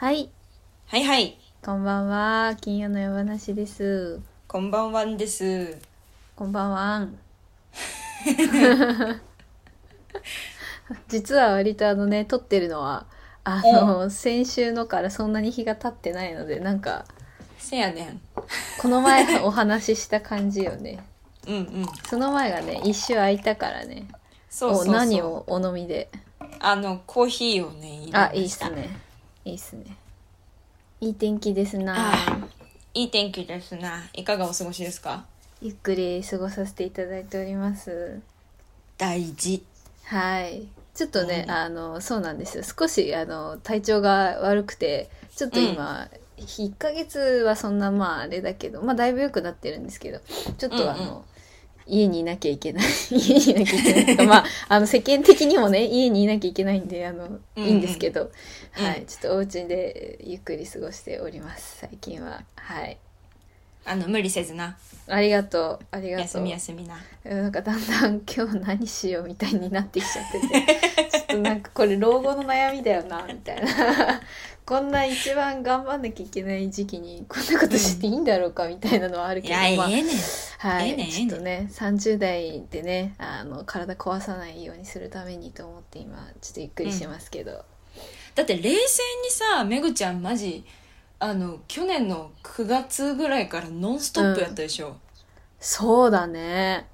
はい、はいはい。こんばんは。金曜の夜話です。こんばんはんです。こんばんは。実は割とあのね、撮ってるのは、あの、先週のからそんなに日が経ってないので、なんか、せやねん。この前お話しした感じよね。うんうん。その前がね、一周空いたからね。そうそうそう。お何をお飲みで？あの、コーヒーをね、入れあま、したいいっす。ね。いいっすね。いい天気ですなあいい天気ですな。いかがお過ごしですか？ゆっくり過ごさせていただいております。大事。はい。ちょっとね、うんあの、そうなんですよ。少し、あの、体調が悪くて、ちょっと今、1ヶ月はそんな、まあ、あれだけど、まあ、だいぶ良くなってるんですけど、ちょっとあの、うんうん家にいなきゃいけない。家にいなきゃいけないとか。まあ、あの、世間的にもね、家にいなきゃいけないんで、あの、うんいいんですけど、うんはい。ちょっとお家でゆっくり過ごしております、最近は。はい。あの、無理せずな。ありがとう。ありがとう。休み休みな。うんなんかだんだん今日何しようみたいになってきちゃってて ちょっとなんかこれ老後の悩みだよなみたいなこんな一番頑張んなきゃいけない時期にこんなことしていいんだろうかみたいなのはあるけど、いや、ええまあねん。はい、ええねんちょっとね30代でねあの体壊さないようにするためにと思って今ちょっとゆっくりしますけど、だって冷静にさ、めぐちゃんマジ、あの、去年の9月ぐらいからノンストップやったでしょ。そうだね。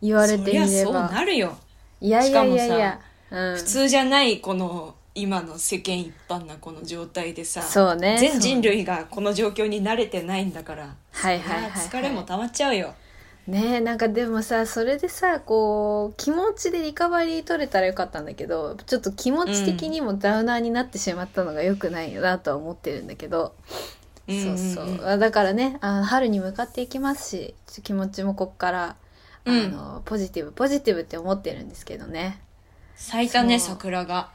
言われてみそりゃそうればなるよ。いやいやいやいや、うん、普通じゃないこの今の世間一般なこの状態でさそうね。全人類がこの状況に慣れてないんだからはいはいはい疲れも溜まっちゃうよ。ねえなんかでもさそれでさこう気持ちでリカバリー取れたらよかったんだけどちょっと気持ち的にもダウナーになってしまったのが良くないよなとは思ってるんだけど、そうそう、ん。んんあだからねあ春に向かっていきますし気持ちもこっから、うん。あのポジティブポジティブって思ってるんですけどね。咲いたねそう。桜が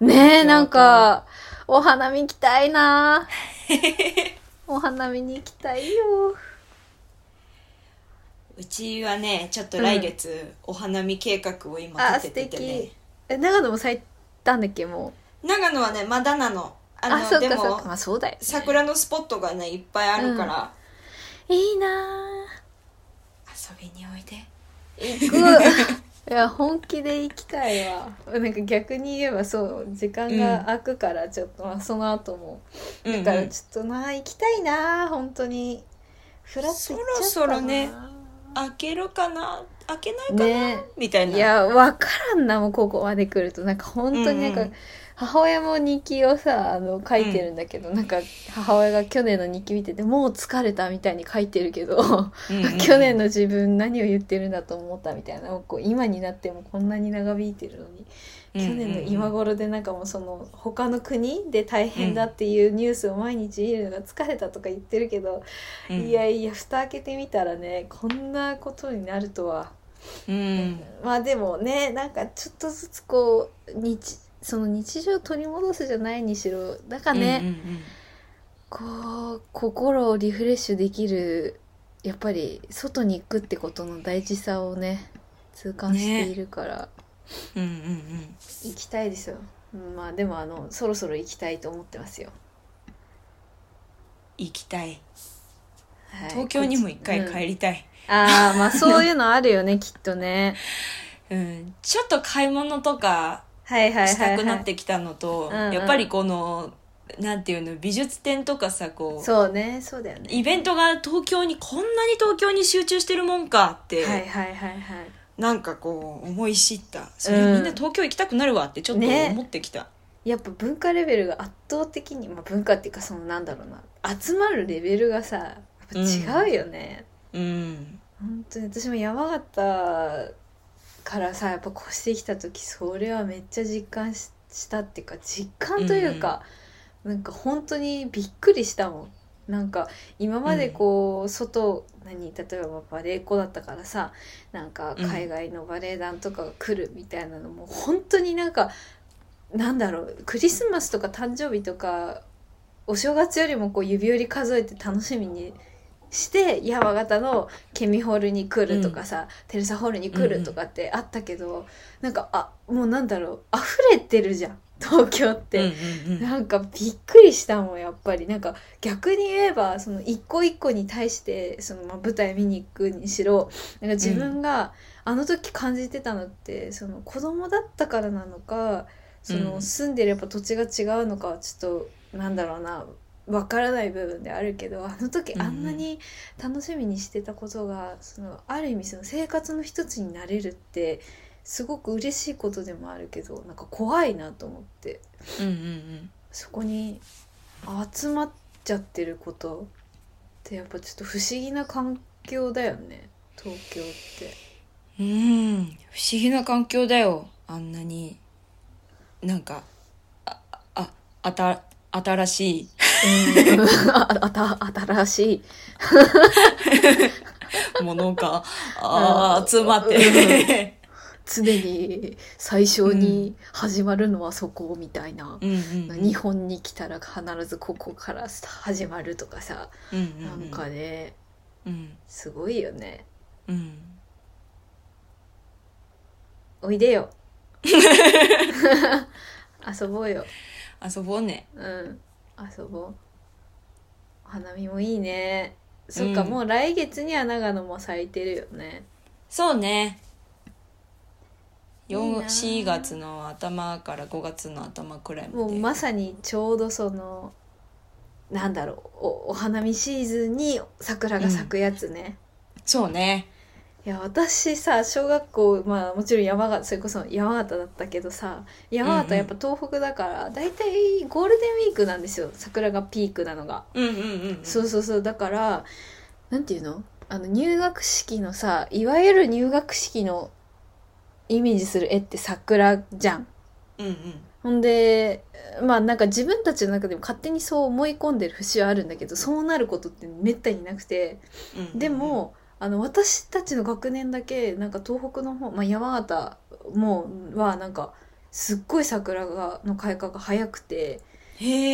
ねえなんかお花見行きたいな。お花見に行きたいよ。うちはねちょっと来月、お花見計画を今あ素立てててね。敵。え長野も咲いたんだっけもう？長野はねまだなの。あのあそうでもかそうか。まあそうだよ、ね、桜のスポットがねいっぱいあるから、いいな遊びにおいで。ぁ行く いや本気で行きたいわ。なんか逆に言えばそう時間が空くからちょっと、まあその後も。だからちょっとな行きたいなぁ本当に。フラッそろそろね開けるかな？開けないかな、ね。みたいな。いやわからんなもうここまで来ると。なんか本当になんか、うんうん母親も日記をさあの書いてるんだけど、なんか母親が去年の日記見ててもう疲れたみたいに書いてるけどうんうん 去年の自分何を言ってるんだと思ったみたいな。こう今になってもこんなに長引いてるのに、去年の今頃でなんかもうその他の国で大変だっていうニュースを毎日見るのが疲れたとか言ってるけど、うん。いやいや蓋開けてみたらねこんなことになるとは。うん。まあでもねなんかちょっとずつこう日その日常を取り戻すじゃないにしろだからね、うんうんうん。こう心をリフレッシュできるやっぱり外に行くってことの大事さをね痛感しているから、うんうんうん。行きたいですよ。うんまあでもあのそろそろ行きたいと思ってますよ、行きたい。はい。東京にも一回帰り、りたい、うんああまあそういうのあるよねきっとね。うん。ちょっと買い物とかしたくなってきたのと、うんうん。やっぱりこのなんていうの美術展とかさこうそうねそうだよね。イベントが東京にこんなに東京に集中してるもんかって、はいはいはいはい。なんかこう思い知った。それみんな東京行きたくなるわってちょっとね。思ってきた、やっぱ文化レベルが圧倒的に、まあ、文化っていうかそのなんだろうな集まるレベルがさやっぱ違うよね、うん。本当に私も山形からさやっぱ越してきた時それはめっちゃ実感ししたっていうか実感というか、なんか本当にびっくりしたもん。なんか今までこう、外何例えばバレエ子だったからさなんか海外のバレエ団とかが来るみたいなのも本当になんかなんだろうクリスマスとか誕生日とかお正月よりもこう指折り数えて楽しみにして山形のケミホールに来るとかさ、テレサホールに来るとかってあったけど、なんかあもうなんだろう溢れてるじゃん東京って、うんうんうん。なんかびっくりしたもんやっぱり。なんか逆に言えばその一個一個に対してそのまあ舞台見に行くにしろなんか自分があの時感じてたのってその子供だったからなのかそのうん。住んでるやっぱ土地が違うのかはちょっとなんだろうなわからない部分であるけどあの時あんなに楽しみにしてたことがそのある意味その生活の一つになれるってすごく嬉しいことでもあるけどなんか怖いなと思って。うんうんそこに集まっちゃってることってやっぱちょっと不思議な環境だよね東京って。うん。うん不思議な環境だよ。あんなに。なんかあああた新しいうん ああた新しい。ものが。あうん。ー集まって。常に最初に始まるのはそこみたいな、うんうんうん。日本に来たら必ずここから始まるとかさ、うんうんうん。なんかねうん。すごいよね。うん。おいでよ。遊ぼうよ。遊ぼうね。うん遊ぼう。お花見もいいね。そっか、うん。もう来月には長野も咲いてるよね。そうね。いいな。あ4月の頭から5月の頭くらいまで。もうまさにちょうどそのなんだろうおお花見シーズンに桜が咲くやつね、そうねいや私さ小学校まあもちろん山形それこそ山形だったけどさ山形やっぱ東北だから大体ゴールデンウィークなんですよ。桜がピークなのが。うんうんうんそうそうそう。だからなんていうの？あの入学式のさいわゆる入学式のイメージする絵って桜じゃん。うんうん。ほんでまあなんか自分たちの中でも勝手にそう思い込んでる節はあるんだけどそうなることってめったになくて。うんうん。でもあの私たちの学年だけなんか東北の方、まあ、山形もはなんかすっごい桜がの開花が早くて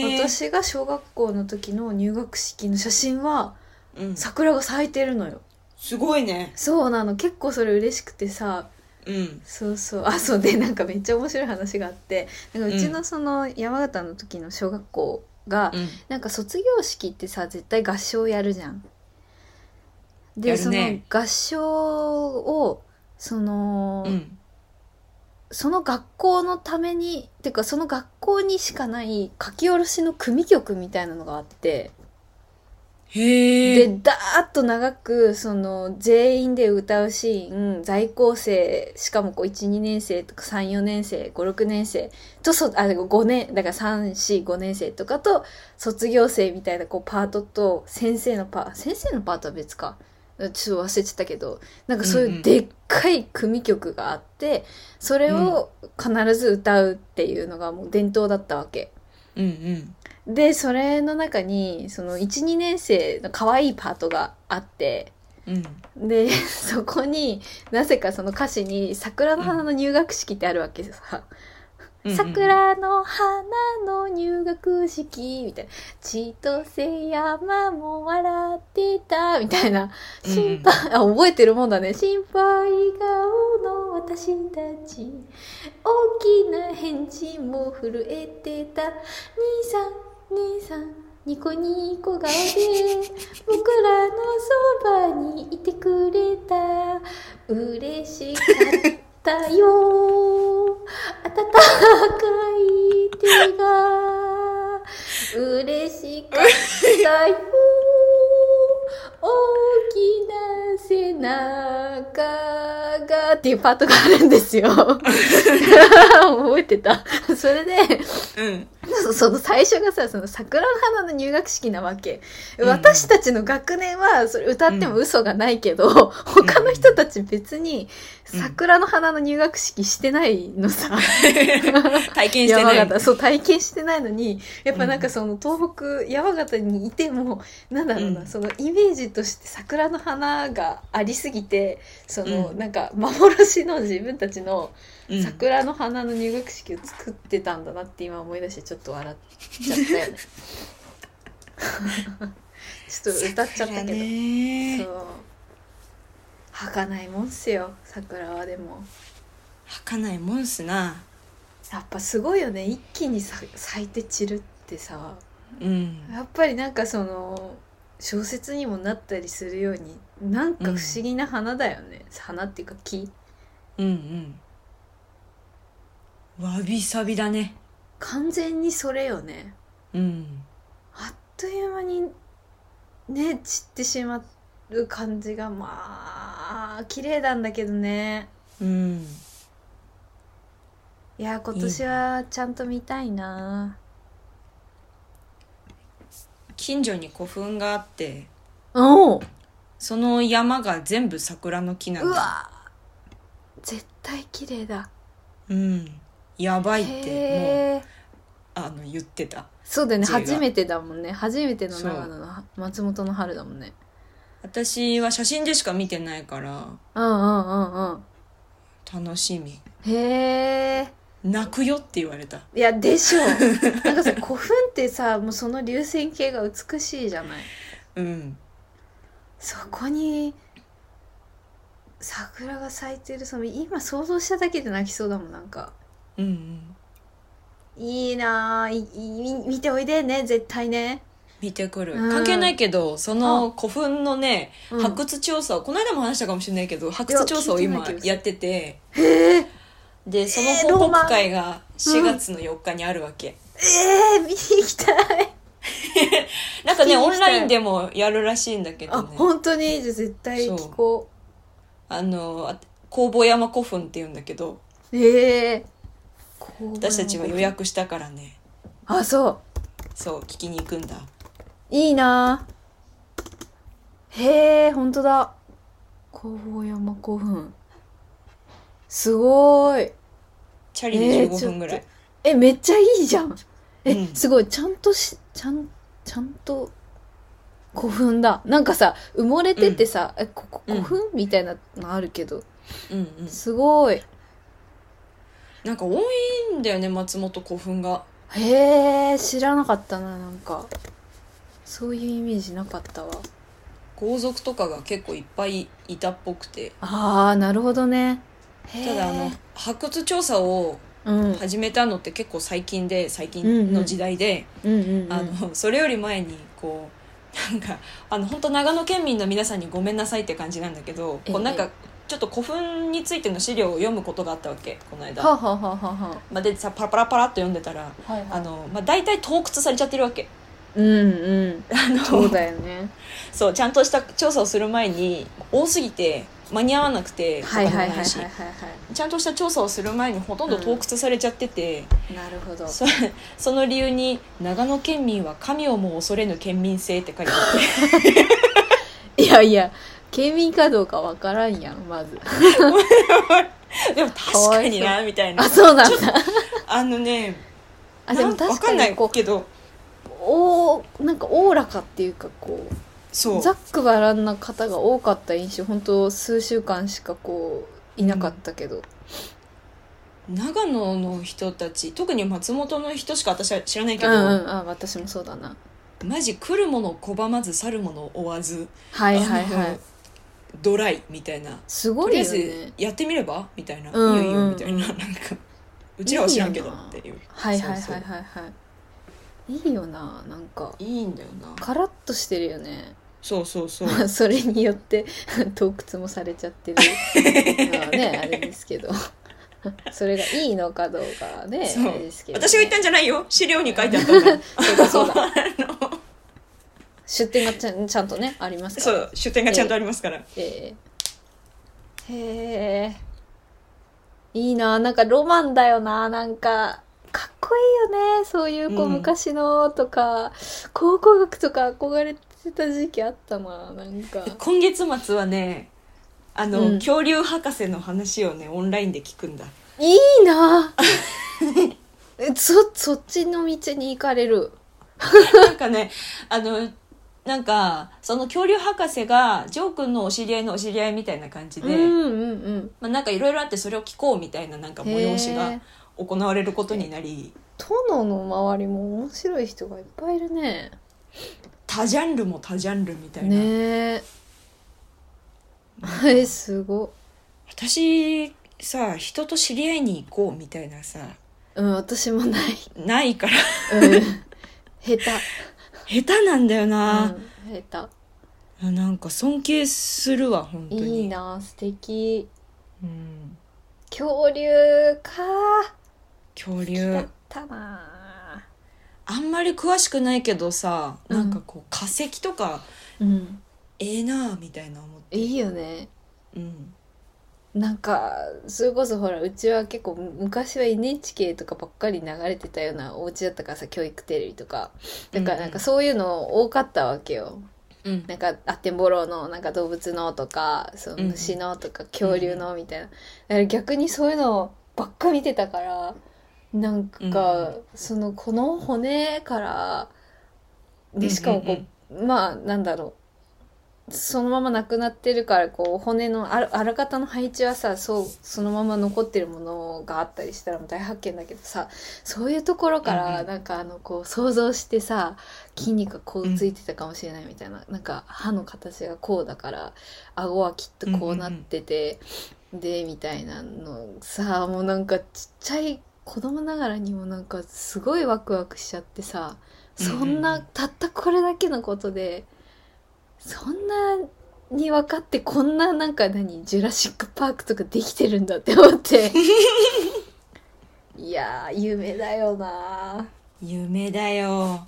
私が小学校の時の入学式の写真はうん。桜が咲いてるのよ。すごいね。そうなの。結構それ嬉しくてさ。うん。そうそう。あそう。でなんかめっちゃ面白い話があって。なんかうちのその山形の時の小学校が、うん。なんか卒業式ってさ絶対合唱やるじゃん。で、その合唱をその、うん。その学校のためにっていうかその学校にしかない書き下ろしの組曲みたいなのがあって。でダーッと長くその全員で歌うシーン在校生しかもこう12年生とか34年生56年生とそあ5年だから345年生とかと卒業生みたいなこうパートと先生のパー先生のパートは別かちょっと忘れちゃったけどなんかそういうでっかい組曲があってそれを必ず歌うっていうのがもう伝統だったわけ。うんうんでそれの中にその12年生の可愛いパートがあってうんでそこになぜかその歌詞に「桜の花の入学式」ってあるわけさ。うんうん。桜の花の入学式みたいな「千歳山も笑ってた」みたいな。心配、あ覚えてるもんだね。心配顔の私たち。大きな返事も震えてた。兄さん姉さんニコニコ顔で僕らのそばにいてくれた。嬉しかったよ温かい手が嬉しかったよ大きな背中がっていうパートがあるんですよ。覚えてた。それで、うんそ その最初がさ、その桜の花の入学式なわけ。うん私たちの学年はそれ歌っても嘘がないけど、他の人たち別にうん桜の花の入学式してないのさ。体験してない。山形、そう体験してないのに、やっぱなんかその東北、山形にいても、なんだろうな、うん。そのイメージとして桜の花がありすぎて、その、うん。なんか幻の自分たちのうん。桜の花の入学式を作ってたんだなって今思い出してちょっと笑っちゃったよね。ちょっと歌っちゃった桜けど。ね。そう。儚いもんっすよ、桜はでも。儚いもんすな。やっぱすごいよね。一気にさ咲いて散るってさ。うん。やっぱりなんかその小説にもなったりするようになんか不思議な花だよね、花っていうか木。うんうんわびさびだね。完全にそれよね。うん。あっという間にね散ってしまう感じがまあ綺麗なんだけどね。うん。いや今年はちゃんと見たいな。近所に古墳があっておおその山が全部桜の木なんだう。わ絶対綺麗だうんやばいってもうあの言ってた。そうだよね。初めてだもんね。初めての長野の松本の春だもんね。私は写真でしか見てないからうんうんうんうん。楽しみ。へえ泣くよって言われた。いやでしょ なんかさ古墳ってさもうその流線形が美しいじゃない？うん。そこに桜が咲いてる。その今想像しただけで泣きそうだもんなんかうんうん。いいなあいい見ておいでね絶対ね。見てくる、うん。関係ないけどその古墳のね、うん。発掘調査をこの間も話したかもしれないけど発掘調査を今いや聞いてないけどやっててへえでそのえー報ロマン。告会が4月の4日にあるわけ、えー、見に行きたい。なんかね聞きに行きたい。オンラインでもやるらしいんだけあどね。本当にじゃあ絶対聞こあのあ工房山古墳っていうんだけど。うええ私たちは予約したからね。あそう。そう聞きに行くんだ。いいな。へえ本当だ。工房山古墳。すごーい。チャリで15分ぐらい、えめっちゃいいじゃん。え、うん。すごい。ちゃんとしちゃんちゃんと古墳だ。なんかさ埋もれててさ、えここ古墳、みたいなのあるけど。うんうん。すごいなんか多いんだよね松本古墳が。へえ知らなかったななんか。そういうイメージなかったわ。豪族とかが結構いっぱいいたっぽくて。ああなるほどね。ただあの発掘調査をうん始めたのって結構最近で最近の時代で、それより前にこうなんかあの本当長野県民の皆さんにごめんなさいって感じなんだけどええ。こうなんかちょっと古墳についての資料を読むことがあったわけこの間、はあ、はあはあはまあ、でさパラパラパラっと読んでたらあはい。あの、まあ、大体盗掘されちゃってるわけ。うんうん。あのそうだよね。そうちゃんとした調査をする前に多すぎて間に合わなくてはいちゃんとした調査をする前にほとんど盗掘されちゃってて、いなるほど。そその理由に「長野県民は神をも恐れぬ県民性」って書いてあって。いやいや県民かどうかわからんやんまず。でも確かになみたいな。あそうなんだ。あのねあでも確かにこけど。うおーなんかおおらかっていうかこうそう。ざっくばらんな方が多かった印象本当数週間しかこういなかったけど、長野の人たち特に松本の人しか私は知らないけうん、ど、うんあ私もそうだな。マジ来るもの拒まず去るもの追わずはいはいはいドライみたいな。すごいよとりあえずねやってみれば？みたいな、うんうんいいよいいよみたいな。なんかうちらは知らんけどっていう。はいはいはいはいはい。いいよな。なんかいいんだよな。カラッとしてるよね。そうそうそう。ま あそれによって洞窟もされちゃってる。のはねあれですけど。それがいいのかどうかはねそう。あれですけど、ね、私が言ったんじゃないよ。資料に書いてあったんだそうだそうだあの出店がちゃんちゃんとねありますから。そう出典がちゃんとありますから、ええ。へえ。いいななんかロマンだよななんか。かっこいいよねそういうこううん。昔のとか、考古学とか憧れてた時期あったななんか。今月末はねあの、うん。恐竜博士の話をねオンラインで聞くんだ。いいな。えそそっちの道に行かれる。なんかねあのなんかその恐竜博士がジョー君のお知り合いのお知り合いみたいな感じで、うんうんうん。まあ、なんかいろいろあってそれを聞こうみたいななんか催しが行われることになり殿の周りも面白い人がいっぱいいるね。多ジャンルも多ジャンルみたいな、ねえ。えすご。私さ人と知り合いに行こうみたいなさうん私もない。ないから。うん。下手下手なんだよな、うん、下なんか尊敬するわ本当手に。いいな素敵。うん、恐竜か。恐だ竜ったな。あんまり詳しくないけどさうん。なんかこう化石とかうん。ええなあみたいな思って。いいよね。うんなんかそれこそほらうちは結構昔は NHK とかばっかり流れてたようなお家だったからさ教育テレビとか。だからなんかそういうの多かったわけよ、うんなんかあってんぼろのなんか動物のとかそのうん虫のとか恐竜のみたいな、だから逆にそういうのばっか見てたからなんか、そのこの骨からでしかもこう、うんまあなんだろうそのままなくなってるからこう骨のあらあらかたの配置はさそうそのまま残ってるものがあったりしたら大発見だけどさそういうところかうんらうん。なんかあのこう想像してさ筋肉がこうついてたかもしれないみたいな、なんか歯の形がこうだから顎はきっとこうなってて、でみたいなのさもうなんかちっちゃい子供ながらにもなんかすごいワクワクしちゃってさそんうんうんうなん。たったこれだけのことでそんなに分かってこんななんか何ジュラシック・パークとかできてるんだって思って。いやー夢だよな。夢だよ。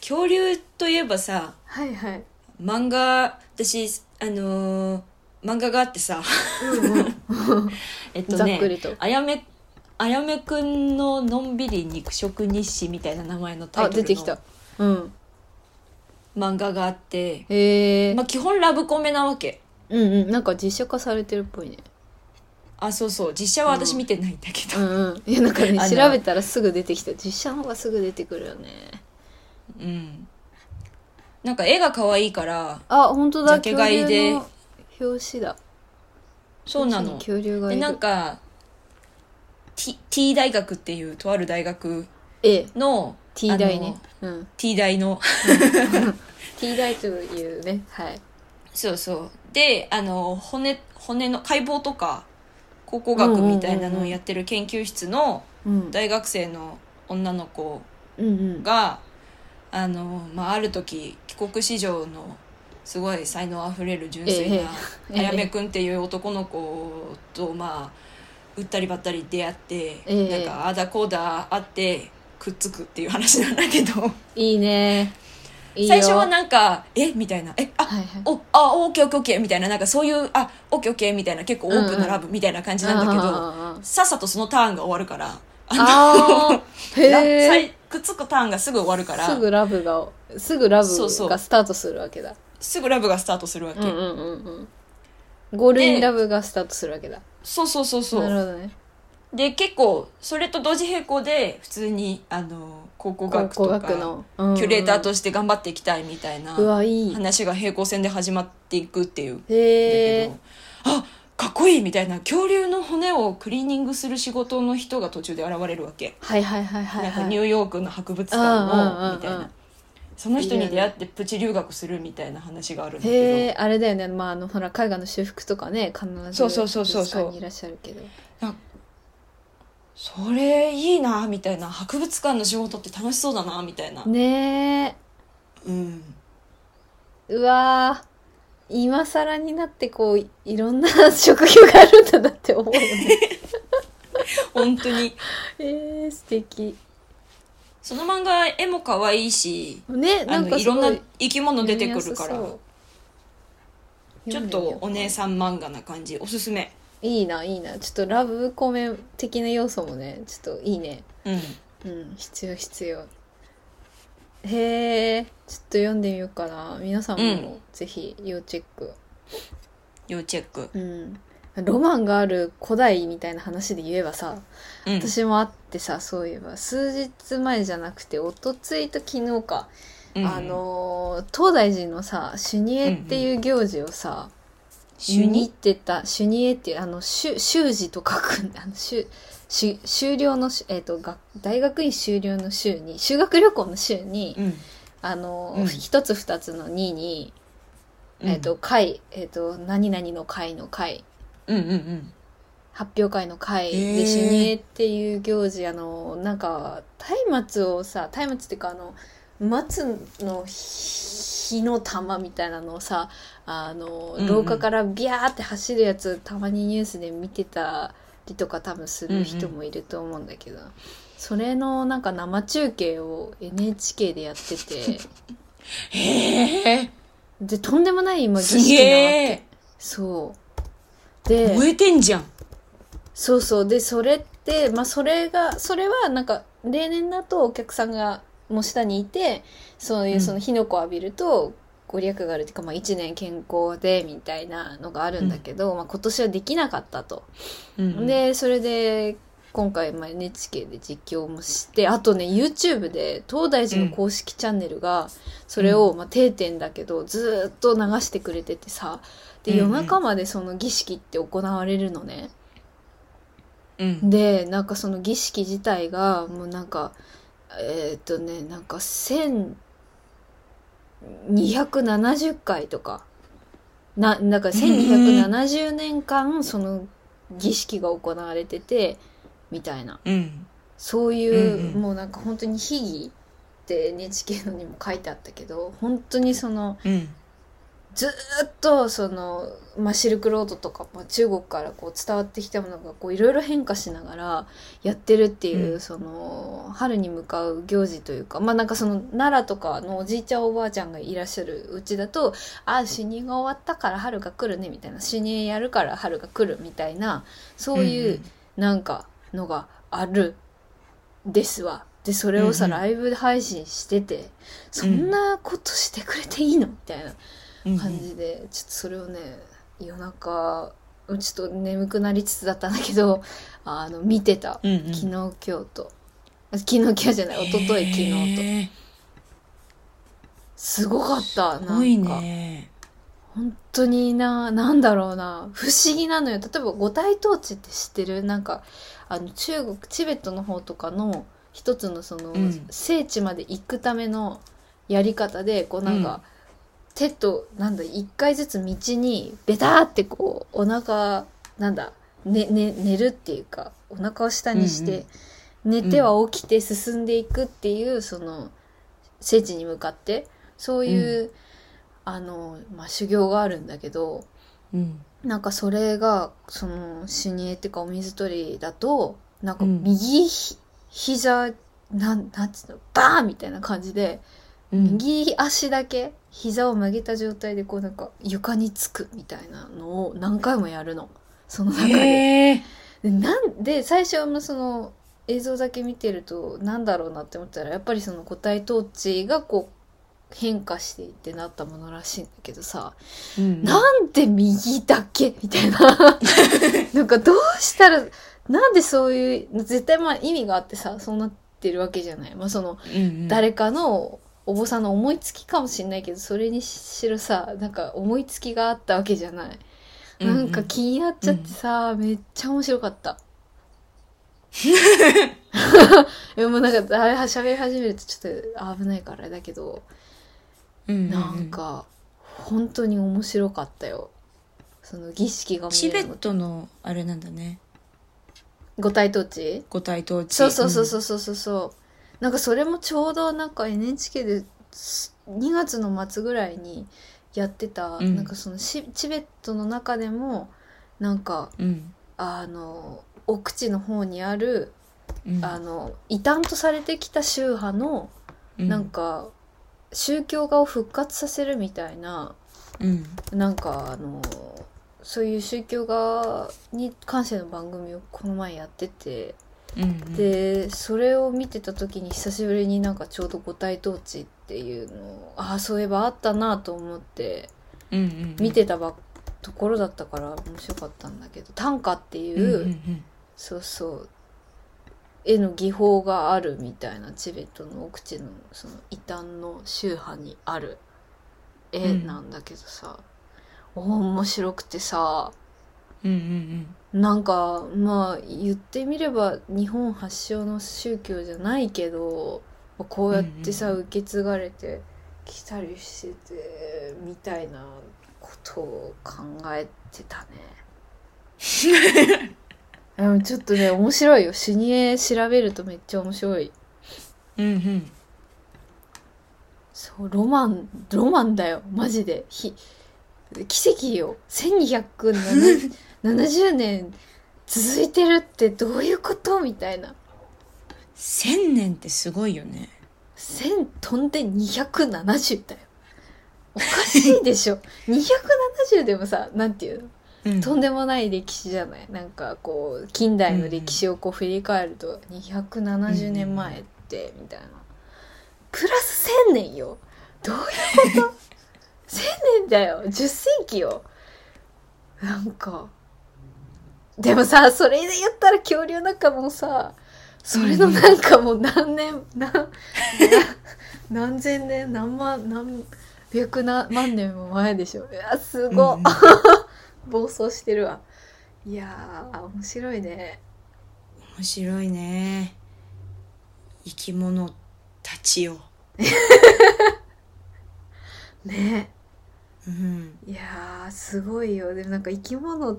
恐竜といえばさはいはい。漫画私あのー漫画があってさ。えっとねあやめあやめくんののんびり肉食日誌みたいな名前のタイあトル出てきた。のうん漫画があって、へえ、まあ、基本ラブコメなわけ。うんうん。なんか実写化されてるっぽいね。あそうそう。実写は私見てないんだけど、うんうん。いやなんかね調べたらすぐ出てきた。実写の方がすぐ出てくるよね。うん。なんか絵が可愛いからあ本当だ。ジャケ買いで。表紙だ。そうなの。恐竜がいなんか T, T 大学っていうとある大学ええ。の T 大ね。うん。T 大の。T 大というねはい。そうそう。であの骨骨の解剖とか考古学みたいなのをやってる研究室のうん。大学生の女の子があの、まあ、ある時帰国子女のすごい才能あふれる純粋なあやめくんっていう男の子とまあ売ったりばったり出会って、ええ。なんかああだこうだあってくっつくっていう話なんだけど。いいね。最初はなんか「え？みたいな「え？あ、はいはい。おあオッケーオッケーオッケー」みたいな。なんかそういう「あオッケーオッケー」みたいな。結構オープンなラブみたいな感じなんだけど、さっさとそのターンが終わるから。あー。ラへえさいくっつくターンがすぐ終わるから。すぐラブがすぐラブがスタートするわけだ。すぐラブがスタートするわけ、うんうんうんうん。ゴールインラブがスタートするわけだ。そうそうそうそう。なるほどねで結構それと同時並行で普通にあの考古学とか学の、うんうんキュレーターとして頑張っていきたいみたいな話が平行線で始まっていくっていう。んだけどあかっこいいみたいな恐竜の骨をクリーニングする仕事の人が途中で現れるわけ、はいはいはいはいなんかはいニューヨークの博物館のみたいな。その人に出会ってプチ留学するみたいな話があるんだけへえあれだよね。まああのほら絵画の修復とかね必ずそうそうそうそういらっしゃるけど。どそれいいなみたいな。博物館の仕事って楽しそうだなみたいな、ねうん。えうわー今更になってこういろんな職業があるんだなって思うよね。本当に。えー、素敵。その漫画絵も可愛いしあねなんかのい。ろんな生き物出てくるから。ちょっとお姉さん漫画な感じ。おすすめいいないいな。ちょっとラブコメ的な要素もねちょっといいね。うん。うん必要必要。へえちょっと読んでみようかな。皆さんもぜひ要チェック。要チェック。うん。ロマンがある古代みたいな話で言えばさ、うん。私もあってさそういえば数日前じゃなくて一昨日と昨日か、うん。あのー東大寺のさ修二会っていう行事をさ、見主にてた修二会っていうあの修修士と書くんだ。あの修修修了の修えっ、とが大学院修了の修に修学旅行の修に、うん。あのうん。一、つ二つの二に、えっ、と会えっ、と何々の会の会。うんうんうん。発表会の会で主任っていう行事あのなんか松明をさ松明っていうかあの松の火の玉みたいなのをさあのうんうん。廊下からビャーって走るやつたまにニュースで見てたりとか多分する人もいると思うんだけど、それのなんか生中継を NHK でやってて。へえ。でとんでもない今儀す式なわそう。で燃えてんじゃん。そうそう。でそれってまあそれがそれはなんか例年だとお客さんがもう下にいてそういううん。その火の粉を浴びるとご利益があるっていうか、まあ、1年健康でみたいなのがあるんだけど、まあ、今年はできなかったと。うんでそれで今回、まあ、NHK で実況もしてあとね YouTube で東大寺の公式チャンネルがそれを、まあ、定点だけどずーっと流してくれててさでうんうん。夜中までその儀式って行われるのね。うん。でなんかその儀式自体がもうなんかえーっとねなんか1270回とか。ななんか1270年間その儀式が行われててみたいな。うん。そういう、もうなんか本当に秘儀って NHK のにも書いてあったけど本当にそのうんずーっとその、まあ、シルクロードとか、まあ、中国からこう伝わってきたものがこういろいろ変化しながらやってるっていう、うん。その春に向かう行事というかまあなんかその奈良とかのおじいちゃんおばあちゃんがいらっしゃるうちだと「あ主任が終わったから春が来るね」みたいな「主任やるから春が来る」みたいなそういうなんかのがあるですわ。でそれをさ、ライブ配信しててそんなことしてくれていいの？みたいな。うん感じで、ちょっとそれをね夜中ちょっと眠くなりつつだったんだけど あの見てた、うんうん。昨日今日と。あ昨日今日じゃない一昨日昨日と。すごかったすごいなんか。ね本当にななんだろうな。不思議なのよ。例えば五体統治って知ってる？なんかあの中国チベットの方とかの一つのその、うん。聖地まで行くためのやり方でこうなんか、手となんだ一回ずつ道にベターってこうお腹なんだ、ねね、寝るっていうかお腹を下にして、寝ては起きて進んでいくっていうその聖地に向かってそういう、あの、まあ、修行があるんだけどうん。なんかそれがその死にっていうかお水取りだとなんかうん。右ひ、膝なんなんつうのバーンみたいな感じで、うん。右足だけ膝を曲げた状態でこうなんか床につくみたいなのを何回もやるの。その中で。へえでなんで最初はその映像だけ見てるとなんだろうなって思ったらやっぱりその個体統治がこう変化していってなったものらしいんだけどさ、うんなんで右だけみたいな。なんかどうしたらなんでそういう絶対まあ意味があってさそうなってるわけじゃない、まあ、その誰かのお坊さんの思いつきかもしれないけどそれにしろさなんか思いつきがあったわけじゃない、うんうん。なんか気になっちゃってさ、めっちゃ面白かった。いやもうなんかあれ喋り始めるとちょっと危ないからあれだけど、うんうんうん。なんか本当に面白かったよ。その儀式が見チベットのあれなんだね。五体統治五体統治そうそうそうそうそうそうそうなんかそれもちょうどなんか NHK です2月の末ぐらいにやってた、うん。なんかそのシチベットの中でもなんかうん。あの奥地の方にあるうん。あの異端とされてきた宗派のうん。なんか宗教画を復活させるみたいなうん。なんかあのそういう宗教画に関しての番組をこの前やっててうんうん。でそれを見てた時に久しぶりになんかちょうど五体統治っていうのをああそういえばあったなと思ってうんうん見てたばところだったから面白かったんだけど短歌っていう、うんうんうん。そうそう絵の技法があるみたいなチベットの奥地のその異端の宗派にある絵なんだけどさ、お面白くてさうんうんうん。なんかまあ言ってみれば日本発祥の宗教じゃないけどこうやってさ、うん受け継がれてきたりしててみたいなことを考えてたね。うんちょっとね面白いよ。シュニエ調べるとめっちゃ面白い。うんうん。そうロマンロマンだよ。マジで。ひ奇跡よ。1270年続いてるってどういうこと？みたいな。千年ってすごいよね。1000飛んで270だよ。おかしいでしょ。270でもさなんていうの？うん。とんでもない歴史じゃない？なんかこう近代の歴史をこう振り返ると270年前ってみたいな。プラス1000年よ。どういうこと？?1000 年だよ。10世紀よ。なんか。でもさそれで言ったら恐竜なんかもうさそれのなんかもう何年何な 何千年何万何百な万年も前でしょ。いやすご。っ、うん。暴走してるわ。いやー面白いね。面白いね。生き物たちよ。ねうん。いやーすごいよ。でもなんか生き物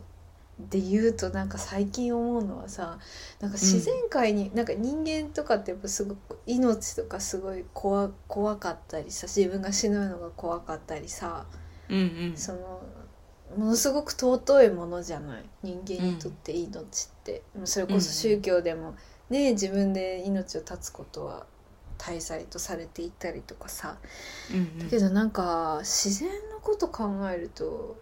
で言うとなんか最近思うのはさなんか自然界に、なんか人間とかってやっぱすごく命とかすごい怖怖かったりさ自分が死ぬのが怖かったりさうんうん。そのものすごく尊いものじゃない？人間にとって命って、もうそれこそ宗教でもね自分で命を絶つことは大罪とされていたりとかさ。うんだけどなんか自然のこと考えると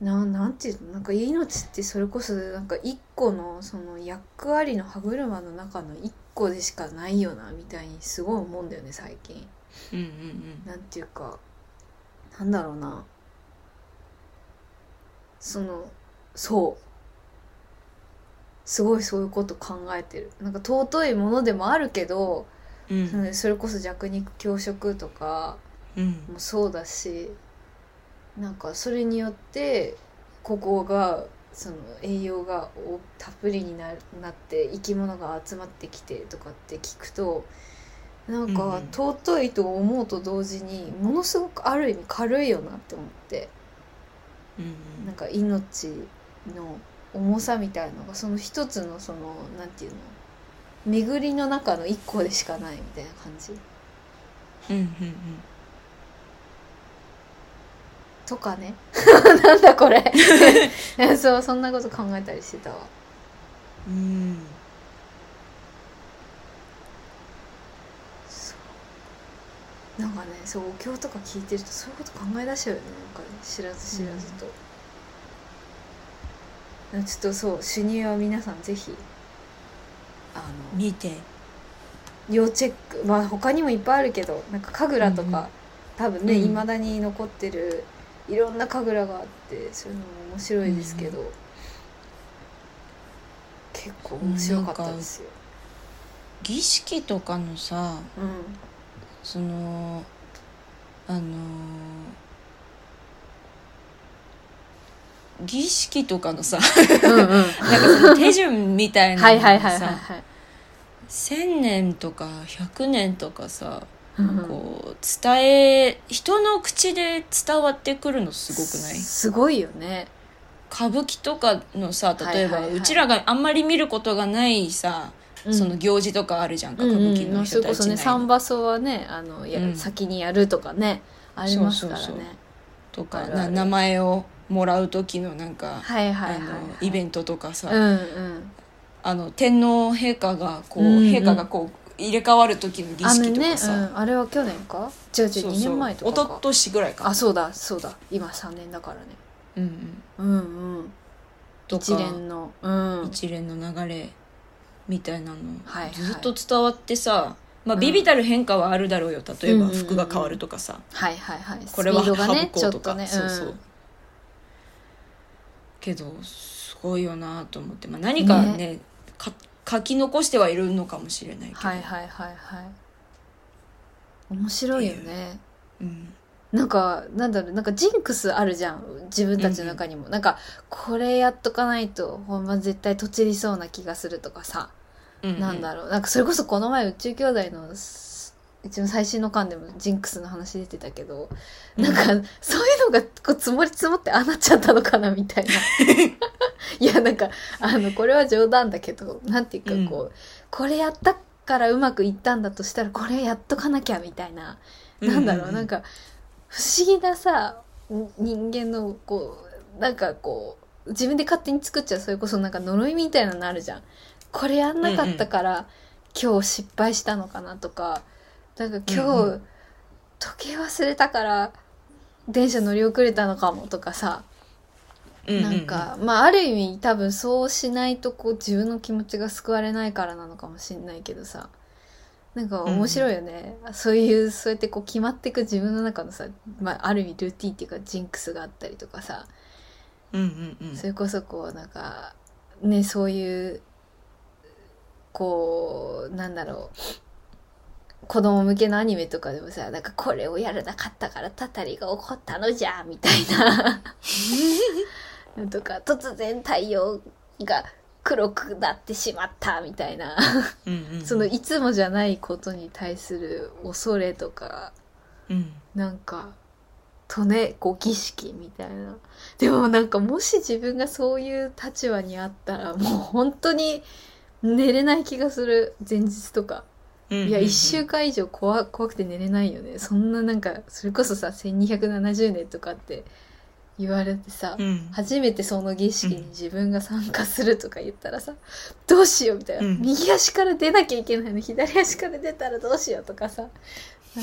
ななんていうの？なんか命ってそれこそなんか一個のその役割の歯車の中の一個でしかないよなみたいにすごい思うんだよね最近。うんうん。なんていうかなんだろうな。そのそう。すごいそういうこと考えてる。なんか尊いものでもあるけど、うん。うんそれこそ弱肉強食とかうん。もそうだしなんかそれによってここがその栄養がおたっぷりにななって生き物が集まってきてとかって聞くとなんうんうかん。尊いと思うと同時にものすごくある意味軽いよなって思ってうんなんか命の重さみたいのがその一つのそのなんていうの巡りの中の一個でしかないみたいな感じ？うんうんとかね。なんだこれ。そうそんなこと考えたりしてたわ。うん。うんそう。なんかねそうお経とか聞いてるとそういうこと考え出しちゃうよね。なんかね知らず知らずと、ちょっとそう主任は皆さんぜひあの見て。要チェックまあ他にもいっぱいあるけどなんか神楽とか、うんうん。多分ねうん。いま、未だに残ってるいろんな神楽があってそういうのも面白いですけど、結構面白かったですよ。儀式とかのさうん。そのあのー儀式とかのさうんうん。なんかその手順みたいなのはいはいはいはいがさはい。1,000年とか100年とかさうん。こう伝え人の口で伝わってくるのすごくない？すごいよね。歌舞伎とかのさ例えば、うちらがあんまり見ることがないさ、その行事とかあるじゃんか、歌舞伎のそれこそね人たちなり三場所はねあのや、うん。先にやるとかねありますからね。そうそうそう。とかな名前をもらう時のなんか、はいはいはい、あのはい、イベントとかさ、うんうんあの天皇陛下がこう、うんうん。陛下がこう入れ替わる時の儀あの式とね、かさ、うん、あれは去年か？違う違う2そうそう。年前と一か。か昨年ぐらいかあそうだそうだ。今3年だからね。うんうん。うんうん。とか。一連の。うん。一連の流れみたいなの、はいはい。ずっと伝わってさまあうん。ビビたる変化はあるだろうよ例えばうんうんうん。うん服が変わるとかさ、はいはいはい。これはスピードがね省こうとか、ちょっとねそうそう、けどすごいよなと思って、まあ、何かねか書き残してはいるのかもしれないけど、はいはいはいはい。面白いよね。う。ん。なんかなんだろうなんかジンクスあるじゃん自分たちの中にも、なんかこれやっとかないとほんま絶対とちりそうな気がするとかさ、うんうん。なんだろう。なんかそれこそこの前宇宙兄弟のす一応最新の巻でもジンクスの話出てたけど、なんか、そういうのがこう積もり積もってああなっちゃったのかなみたいな。いや、なんか、あの、これは冗談だけど、なんていうかこう、これやったからうまくいったんだとしたら、これやっとかなきゃみたいな。なんだろう、なんか、不思議なさ、人間の、こう、なんかこう、自分で勝手に作っちゃう、それこそなんか呪いみたいなのあるじゃん。これやんなかったから、今日失敗したのかなとか、なんか今日、うんう時計忘れたから、電車乗り遅れたのかもとかさ、うんなんか、まあある意味多分そうしないとこう自分の気持ちが救われないからなのかもしれないけどさ。なんか面白いよね、そういうそうやってこう決まっていく自分の中のさ、まあ、ある意味ルーティンっていうかジンクスがあったりとかさ、うんうんうん。それこそこうなんかねそういうこうなんだろう子供向けのアニメとかでもさなんかこれをやらなかったからたたりが起こったのじゃみたいな。とか突然太陽が黒くなってしまったみたいな。うんうんそのいつもじゃないことに対する恐れとかうん。なんかとねこう儀式みたいな。でもなんかもし自分がそういう立場にあったらもう本当に寝れない気がする前日とかうんいや1週間以上怖怖くて寝れないよね。そんななんかそれこそさ1270年とかって言われてさ、うん。初めてその儀式に自分が参加するとか言ったらさ、どうしようみたいな、うん。右足から出なきゃいけないの。左足から出たらどうしようとかさ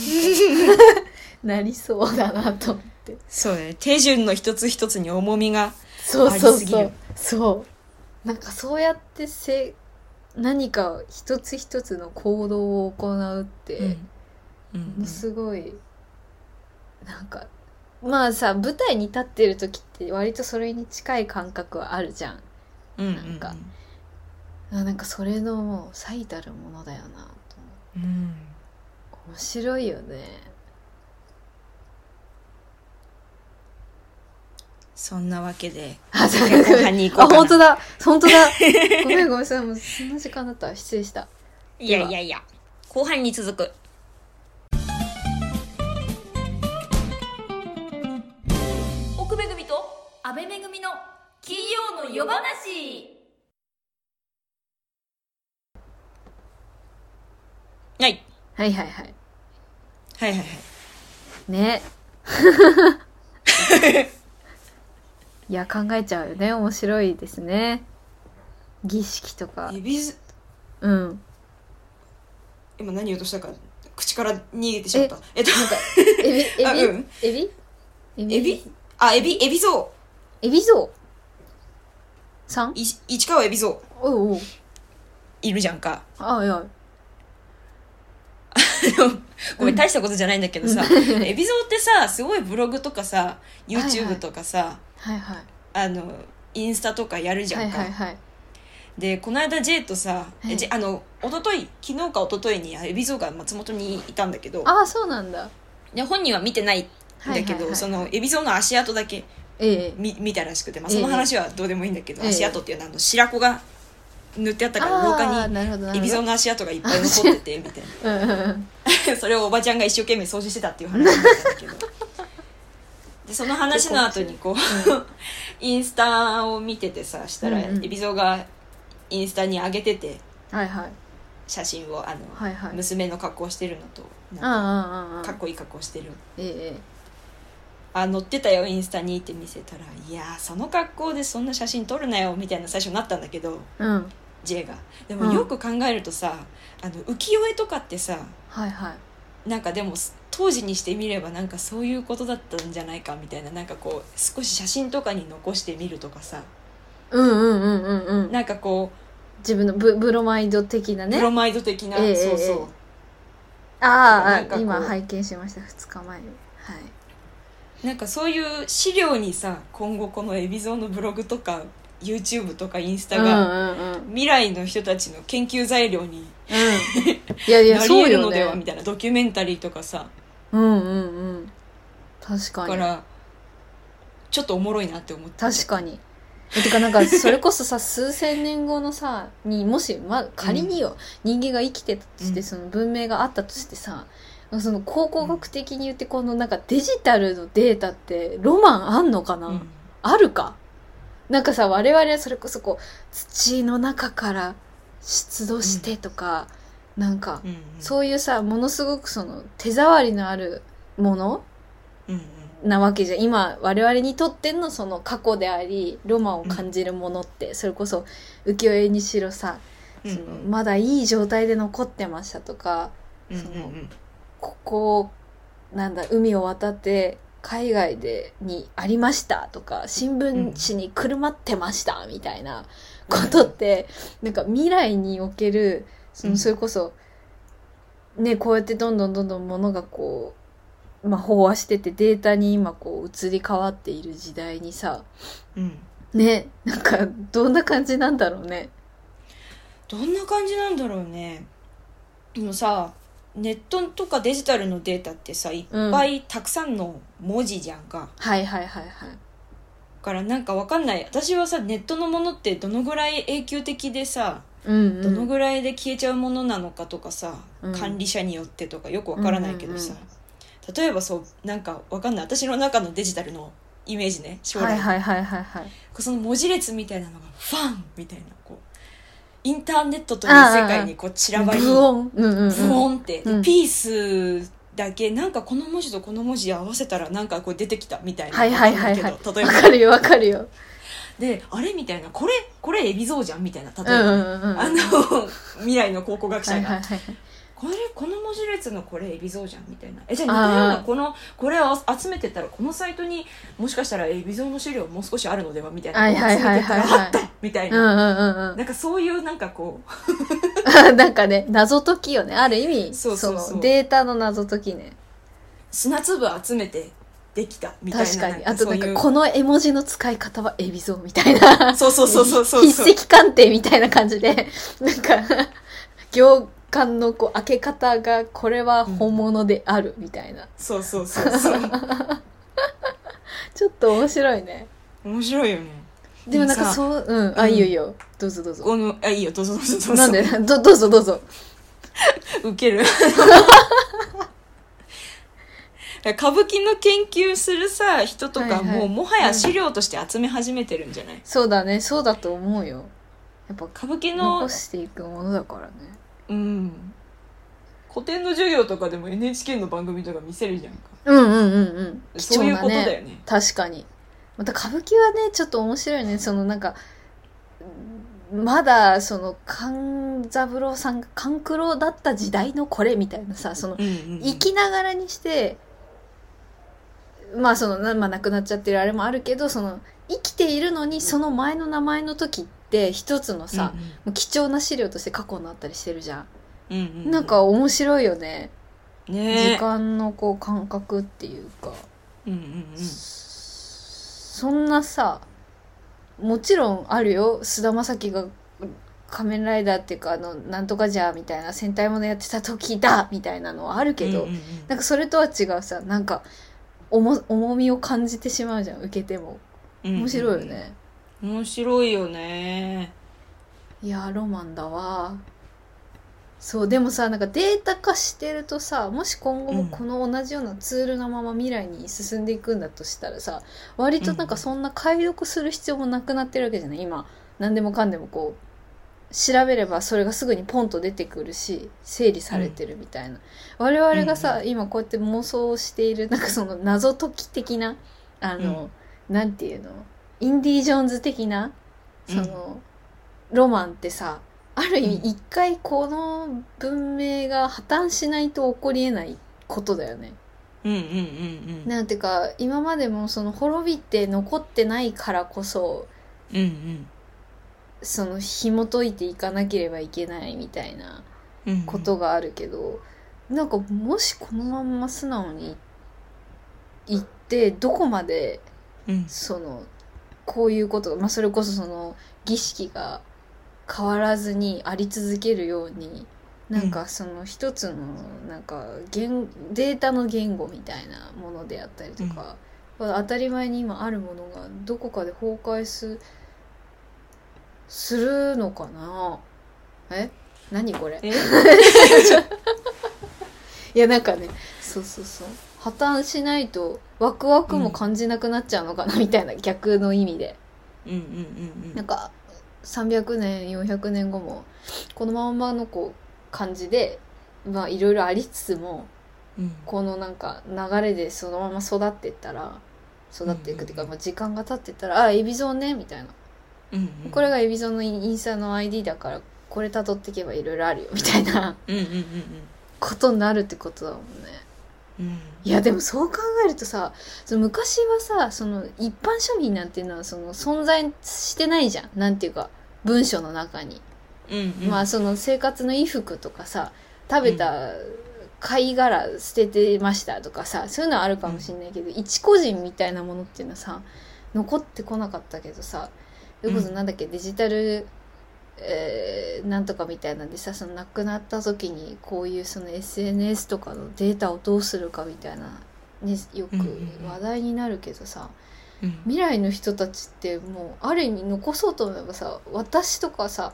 なりそうだなと思って。そうね。手順の一つ一つに重みがそうそうそう。ありすぎるそう。なんかそうやってせ何か一つ一つの行動を行うって、ものすごいなんかまあさ舞台に立ってる時って割とそれに近い感覚はあるじゃん。うん。うん。なんか。あなんかそれのもう最たるものだよなと思って。うん。面白いよねそんなわけで。あ次回後半に行こうかな。あ本当だ。本当だ。ごめんごめんそんな時間だった。わ失礼した。いやいやいや。後半に続く。奥めぐみと安倍めぐみの金曜の夜話。はい。はいはいはい。はいはいはい。ね いや考えちゃうよね。面白いですね。儀式とか。エビズうん。今何言おうとしたか。口から逃げてしまった。えっとなんか エビ？エビ、あうん。エビ？エエビ？あエビ？エビゾエビゾウさん？ウい市川エビゾウおうおう。いるじゃんか。あいや。ごめん大したことじゃないんだけどさ、エビゾウってさすごいブログとかさ YouTube とかさ、はいはいあのインスタとかやるじゃはいんか、はいはいでこの間 J とさ、はいあの一昨日昨日か一昨日にエビゾウが松本にいたんだけど。ああそうなんだ。で本人は見てないんだけど、はいはいはい。はいそのエビゾウの足跡だけええ。見見たらしくて、まあ、ええ。その話はどうでもいいんだけど、ええ。足跡っていうのはあの白子が塗ってあったから廊あ下にエビゾウの足跡がいっぱい残っててみたい うんうん。それをおばちゃんが一生懸命掃除してたっていう話なんだけどでその話の後にこう、インスタを見ててさしたら、うんうん。エビゾウがインスタに上げててはいはい。写真をあの、はいはい。娘の格好してるのとあなんあああああかかっこいい格好してるええあ載ってたよインスタにって見せたらいやーその格好でそんな写真撮るなよみたいな最初なったんだけどええうん。J が。でうん。もよく考えるとさ、あの浮世絵とかってさはいはいなんかでも当時にしてみればなんかそういうことだったんじゃないかみたいななんかこう少し写真とかに残してみるとかさ。うんうんうんうんうん。なんかこ自分のブブロマイド的なう、ね。ブロマイド的な、ええそうそう、ええあなんかこうあ今拝見しました2日前。にはい。なんかそういう資料にさ今後この海老蔵のブログとか YouTube とかインスタうんが、うんうん。未来の人たちの研究材料にうん。いやいやなりそうよ得るのでは、みね。たいなドキュメンタリーとかさ。うんうんうん。確かに。だからちょっとおもろいなって思って。確かに。てかなんかそれこそさ 数千年後のさにもし、ま、仮によ、人間が生きてたとして、うん。その文明があったとしてさその考古学的に言ってこのなんかデジタルのデータってロマンあんのかな、うん。あるか？なんかさ我々はそれこそこう土の中から出土してとか、なんかうんうん。そういうさものすごくその手触りのあるものうんうん。なわけじゃん。今我々にとってのその過去でありロマンを感じるものって、それこそ浮世絵にしろさ、うんそのまだいい状態で残ってましたとかうんそのうん。ここなんだ海を渡って海外でにありましたとか新聞紙にくるまってましたみたいなことって、なんか未来におけるそのうん。それこそねこうやってどんどんどんどんものがこう、まあ、飽和しててデータに今こう移り変わっている時代にさうん。ねなんかどんな感じなんだろうね。どんな感じなんだろうね。でもさネットとかデジタルのデータってさいっぱいたくさんの文字じゃんか、はいはいはいはい。だからなんかわかんない。私はさネットのものってどのぐらい永久的でさうんうん、どのぐらいで消えちゃうものなのかとかさ、うん。管理者によってとかよくわからないけどさ、例えばそうなんかわかんない。私の中のデジタルのイメージね将来、はいはいはいはいはい。その文字列みたいなのがファンみたいなこうインターネットという世界にこう散らばりブオン。うんうん、うん。ブオンって、でうんピースだけなんかこの文字とこの文字合わせたらなんかこう出てきたみたいなはいはいはいはい。例えばわかるよわかるよ。であれみたいなこれこれ海老蔵じゃんみたいな例えば、うんうんうんうん。あの未来の考古学者が、はいはいはい。これこの文字列のこれ海老蔵じゃんみたいなえじゃあ似たようなこのこれを集めてったらこのサイトにもしかしたら海老蔵の資料もう少しあるのではみたいなはいはい集めてったらあったみたいな、んうんうん。なんかそういうなんかこうなんかね、謎解きよね。ある意味、そうそうそうのデータの謎解きね。砂粒集めてできたみたいな確かに。あとなんか、この絵文字の使い方はエビゾみたいな。そうそうそうそうそう筆跡 鑑定みたいな感じで、なんか、行間のこう開け方が、これは本物であるみたいな。そうそうそうそうちょっと面白いね。面白いよねでもなんかさそう、うん。あ、うんいいよいいよ。どうぞどうぞ。このあいいよどうぞどうぞどうぞなんで？どどうぞどうぞ。ウケ る歌舞伎の研究するさ人とかはいはいもうもはや資料として集め始めてるんじゃない？そうだね、そうだと思うよ。やっぱ、歌舞伎の残していくものだからね。うん古典の授業とかでも NHK の番組とか見せるじゃんかうんうんうんうん。貴そういう重なね。ことだよね確かに。また歌舞伎はね、ちょっと面白いね。そのなんか、まだその勘三郎さんが勘九郎だった時代のこれみたいなさ、そのうんうんうん生きながらにして、まあその、なまあ亡くなっちゃってるあれもあるけど、その生きているのにその前の名前の時って一つのさ、もう貴重な資料として過去になったりしてるじゃん。うんうんうん。なんか面白いよね。ね。時間のこう感覚っていうか。うんうんうん。そんなさもちろんあるよ。菅田将暉が仮面ライダーっていうかあのなんとかじゃみたいな戦隊ものやってた時だみたいなのはあるけど、うんうんうん。なんかそれとは違うさなんか重重みを感じてしまうじゃん受けても。面白いよね、面白いよね。いやーロマンだわ。そうでもさなんかデータ化してるとさもし今後もこの同じようなツールのまま未来に進んでいくんだとしたらさ割となんかそんな解読する必要もなくなってるわけじゃない？今何でもかんでもこう調べればそれがすぐにポンと出てくるし整理されてるみたいな、我々がさ、今こうやって妄想しているなんかその謎解き的なあの、なんていうの？インディ・ージョーンズ的なその、ロマンってさある意味うん。一回この文明が破綻しないと起こりえないことだよね。うんうんうんうん。なんていうか今までもその滅びって残ってないからこそうんうん。その紐解いていかなければいけないみたいなうんことがあるけど、なんかもしこのまんま素直に言ってどこまでうん。そのこういうことが、まあ、それこそその儀式が変わらずにあり続けるようになんかその一つのなんか言データの言語みたいなものであったりとか、当たり前に今あるものがどこかで崩壊すするのかな？え？何これ？え？いやなんかねそうそうそう。破綻しないとワクワクも感じなくなっちゃうのかなみたいな逆の意味で。うんうんうんうん。なんか300年400年後もこのままのこう感じでまあいろいろありつつもうん。このなんか流れでそのまま育っていったら育っていくっていうか、うんまあ、時間が経ってったら「あエビゾンね」みたいな。うんうん。これがエビゾンのインスタの ID だからこれ辿っていけばいろいろあるよみたいな。うんうんうん。ことになるってことだもんねうん。うんいやでもそう考えるとさその昔はさその一般庶民なんていうのはその存在してないじゃん。なんていうか文章の中に、うんうん。まあその生活の衣服とかさ食べた貝殻捨ててましたとかさそういうのはあるかもしれないけど、一個人みたいなものっていうのはさ残ってこなかったけどさそれこそなんだっけ、デジタル、えーなんとかみたいなんでさその亡くなった時にこういうその SNS とかのデータをどうするかみたいな、ね、よくうんうんうん話題になるけどさ、うん未来の人たちってもうある意味残そうと思えばさ私とかさ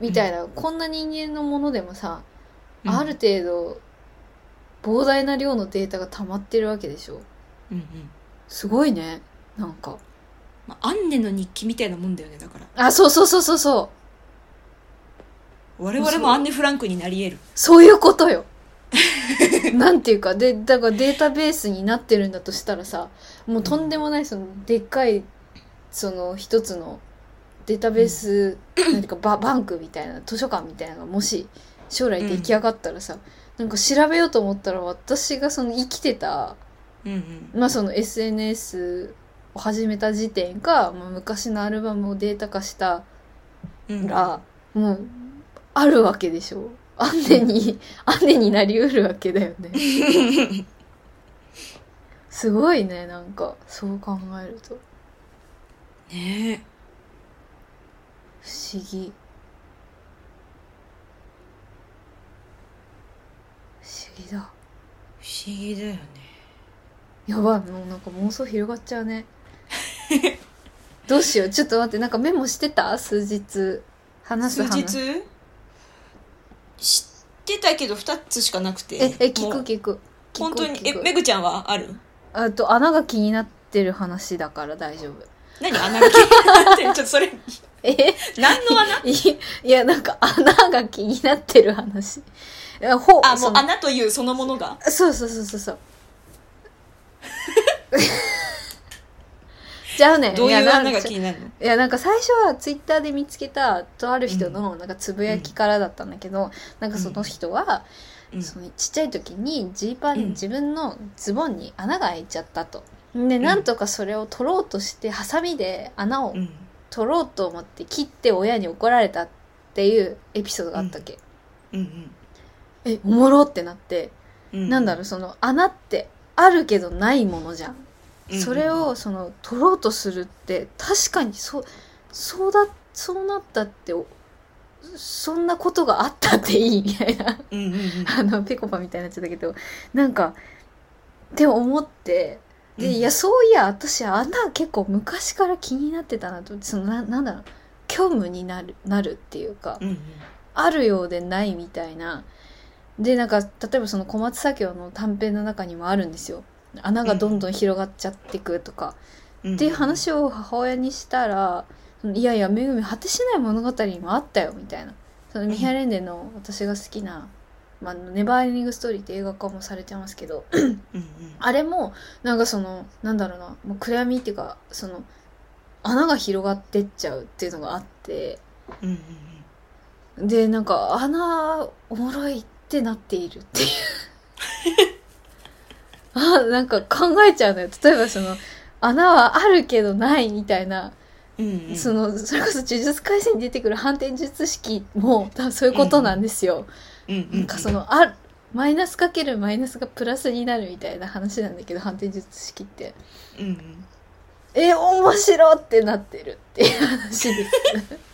みたいな、こんな人間のものでもさ、うん。ある程度膨大な量のデータが溜まってるわけでしょ。うんうん。すごいねなんか。まあアンネの日記みたいなもんだよねだから。あそうそうそうそうそう我々もアンネ・フランクになり得る。そういうことよ。なんていうか。でだからデータベースになってるんだとしたらさもうとんでもないそのでっかいその一つのデータベース、なんていうかババンクみたいな図書館みたいなのがもし将来出来上がったらさ、なんか調べようと思ったら私がその生きてた、うんうん。まあ、その SNS を始めた時点か、まあ、昔のアルバムをデータ化したうん。ら、もうあるわけでしょ。アンネにアンネになりうるわけだよね。すごいねなんかそう考えると。ね。不思議。不思議だ。不思議だよね。やばいもうなんか妄想広がっちゃうね。どうしよう。ちょっと待ってなんかメモしてた？数日。話す数話日？知たけど2つしかなくて。ええ聞く聞く聞く。本当に？え聞くめぐちゃんはある？あと穴が気になってる話だから大丈夫。何？穴が気になってる？ちょっとそれ。え？何の穴？いいやなんか穴が気になってる話。いやほあもそうの。穴というそのものが？そうそうそうそうそう じゃあねどういう穴やなんが気になるの？いやなんか最初はツイッターで見つけたとある人のなんかつぶやきからだったんだけど、なんかその人は、うん。そのちっちゃい時にジーパン、うん。自分のズボンに穴が開いちゃったと。でなんとかそれを取ろうとしてハサミで穴をうん。取ろうと思って切って親に怒られたっていうエピソードがあったっけ、うん。えおもろってなって、うん。なんだろうその穴ってあるけどないものじゃんうんそれをその取ろうとするって確かにそうそうだそうなったっておそんなことがあったっていいみたいな。あのぺこぱみたいになっちゃったけど。なんかって思って。で、うん。いやそういや私穴結構昔から気になってたなと思ってそのななんだろう。虚無になるなるっていうか、うんうん。あるようでないみたいな。でなんか例えばその小松左京の短編の中にもあるんですよ穴がどんどん広がっちゃってくとか、うん。っていう話を母親にしたら「いやいやめぐみ果てしない物語にもあったよ」みたいな。そのミハ・レンデの私が好きな「まあ、ネバーエンディング・ストーリー」って映画化もされてますけどあれもなんかそのなんだろうなもう暗闇っていうかその穴が広がってっちゃうっていうのがあって。うんうん。でなんか穴おもろいってなっているっていう あなんか考えちゃうのよ。例えばその穴はあるけどないみたいな。うんうん。そのそれこそ呪術廻戦に出てくる反転術式も多分そういうことなんですよ。うん。うんなんかそのあマイナスかけるマイナスがプラスになるみたいな話なんだけど反転術式って。うんうん。え面白ってなってるっていう話です。